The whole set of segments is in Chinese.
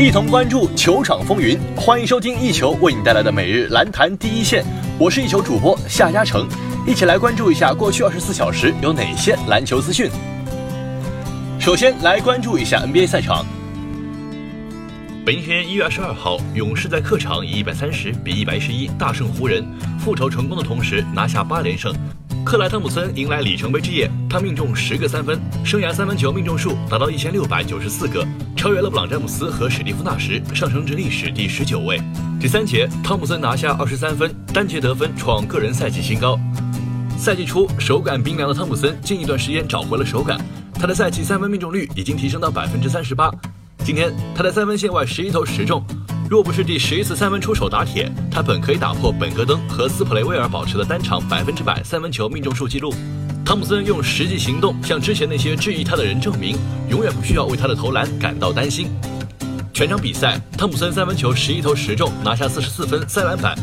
一同关注球场风云，欢迎收听一球为你带来的每日篮坛第一线。我是一球主播夏嘉诚，一起来关注一下过去二十四小时有哪些篮球资讯。首先来关注一下 NBA 赛场。本天一月二十二号，勇士在客场以一百三十比一百十一大胜湖人，复仇成功的同时拿下八连胜。克莱汤普森迎来里程碑之夜，他命中十个三分，生涯三分球命中数达到一千六百九十四个，超越勒布朗詹姆斯和史蒂夫纳什，上升至历史第十九位。第三节，汤普森拿下二十三分，单节得分创个人赛季新高。赛季初手感冰凉的汤普森，近一段时间找回了手感，他的赛季三分命中率已经提升到百分之三十八。今天他在三分线外十一投十中。若不是第十一次三分出手打铁，他本可以打破本戈登和斯普雷威尔保持的单场百分之百三分球命中数纪录。汤普森用实际行动向之前那些质疑他的人证明，永远不需要为他的投篮感到担心。全场比赛，汤普森三分球十一投十中，拿下四十四分、三篮板，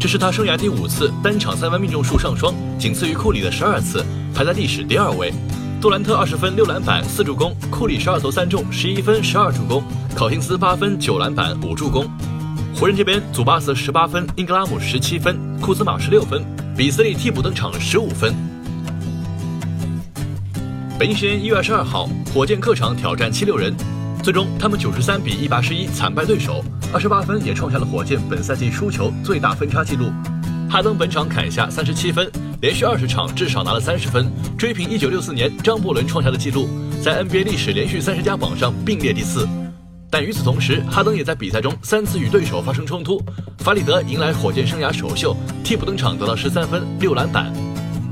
这是他生涯第五次单场三分命中数上双，仅次于库里的十二次，排在历史第二位。杜兰特二十分六篮板四助攻，库里十二投三中十一分十二助攻，考辛斯八分九篮板五助攻。湖人这边，祖巴茨十八分，英格拉姆十七分，库兹马十六分，比斯利替补登场十五分。北京时间一月二十二号，火箭客场挑战七六人，最终他们九十三比一百十一惨败对手，二十八分也创下了火箭本赛季输球最大分差纪录。哈登本场砍下三十七分。连续二十场至少拿了三十分，追平一九六四年张伯伦创下的纪录，在 NBA 历史连续三十加榜上并列第四。但与此同时，哈登也在比赛中三次与对手发生冲突。法里德迎来火箭生涯首秀，替补登场得到十三分六篮板。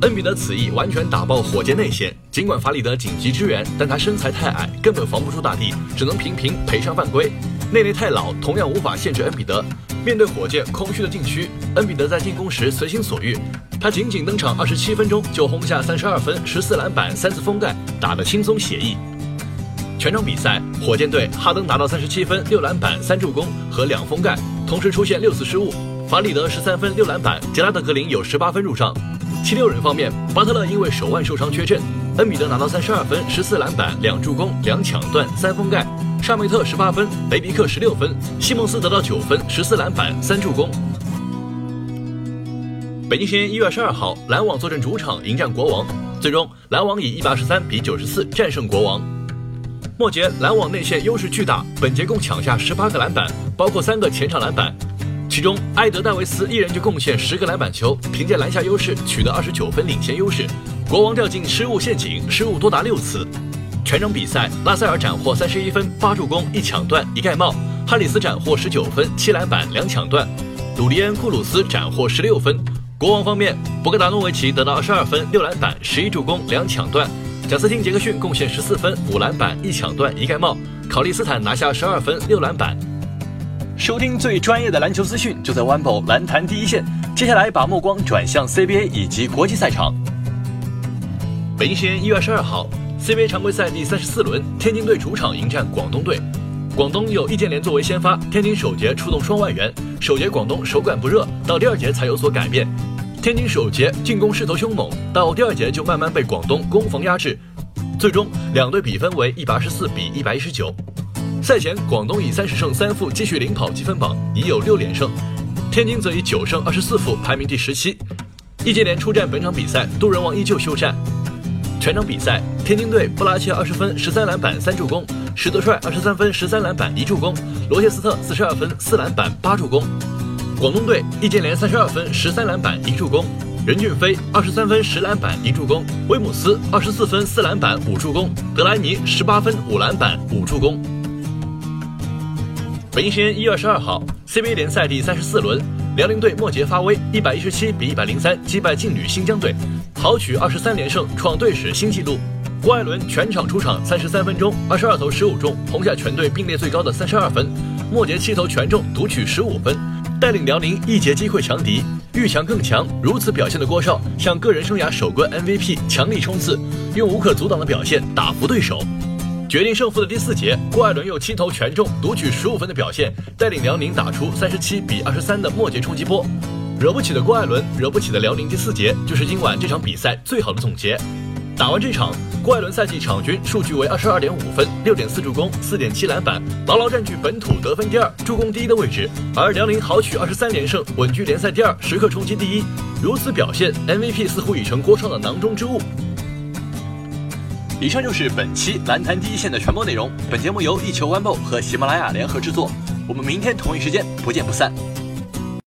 恩比德此役完全打爆火箭内线，尽管法里德紧急支援，但他身材太矮，根本防不住大帝，只能频频赔上犯规。内内太老，同样无法限制恩比德。面对火箭空虚的禁区，恩比德在进攻时随心所欲。他仅仅登场二十七分钟就轰下三十二分、十四篮板、三次封盖，打得轻松写意。全场比赛，火箭队哈登拿到三十七分、六篮板、三助攻和两封盖，同时出现六次失误。法里德十三分、六篮板，杰拉德格林有十八分入账。七六人方面，巴特勒因为手腕受伤缺阵，恩比德拿到三十二分、十四篮板、两助攻、两抢断、三封盖。沙梅特十八分，雷迪克十六分，西蒙斯得到九分、十四篮板、三助攻。北京时间一月二十二号，篮网坐镇主场迎战国王，最终篮网以一百二十三比九十四战胜国王。末节篮网内线优势巨大，本节共抢下十八个篮板，包括三个前场篮板，其中埃德戴维斯一人就贡献十个篮板球，凭借篮下优势取得二十九分领先优势。国王掉进失误陷阱，失误多达六次。全场比赛，拉塞尔斩获三十一分、八助攻、一抢断、一盖帽；哈里斯斩获十九分、七篮板、两抢断；鲁迪安·库鲁斯斩获十六分。国王方面，博格达诺维奇得到二十二分、六篮板、十一助攻、两抢断；贾斯汀·杰克逊贡献十四分、五篮板、一抢断、一盖帽；考利斯坦拿下十二分、六篮板。收听最专业的篮球资讯，就在 One Ball 篮坛第一线。接下来，把目光转向 CBA 以及国际赛场。北京时间一月二十二号。CBA 常规赛第三十四轮，天津队主场迎战广东队。广东有易建联作为先发，天津首节出动双外援。首节广东手感不热，到第二节才有所改变。天津首节进攻势头凶猛，到第二节就慢慢被广东攻防压制。最终两队比分为一百二十四比一百一十九。赛前广东以三十胜三负继续领跑积分榜，已有六连胜。天津则以九胜二十四负排名第十七。易建联出战本场比赛，杜人王依旧休战。全场比赛，天津队布拉切二十分十三篮板三助攻，史德帅二十三分十三篮板一助攻，罗切斯特四十二分四篮板八助攻。广东队易建联三十二分十三篮板一助攻，任骏飞二十三分十篮板一助攻，威姆斯二十四分四篮板五助攻，德莱尼十八分五篮板五助攻。北京时间一月二十二号，CBA 联赛第三十四轮，辽宁队末节发威，一百一十七比一百零三击败劲旅新疆队。豪取二十三连胜，创队史新纪录。郭艾伦全场出场三十三分钟，二十二投十五中，轰下全队并列最高的三十二分。末节七投全中，独取十五分，带领辽宁一节击溃强敌，遇强更强。如此表现的郭少向个人生涯首冠 MVP 强力冲刺，用无可阻挡的表现打服对手。决定胜负的第四节，郭艾伦又七投全中，独取十五分的表现，带领辽宁打出三十七比二十三的末节冲击波。惹不起的郭艾伦，惹不起的辽宁。第四节就是今晚这场比赛最好的总结。打完这场，郭艾伦赛季场均数据为二十二点五分、六点四助攻、四点七篮板，牢牢占据本土得分第二、助攻第一的位置。而辽宁豪取二十三连胜，稳居联赛第二，时刻冲击第一。如此表现，MVP 似乎已成郭超的囊中之物。以上就是本期篮坛第一线的全部内容。本节目由一球 One 和喜马拉雅联合制作。我们明天同一时间不见不散。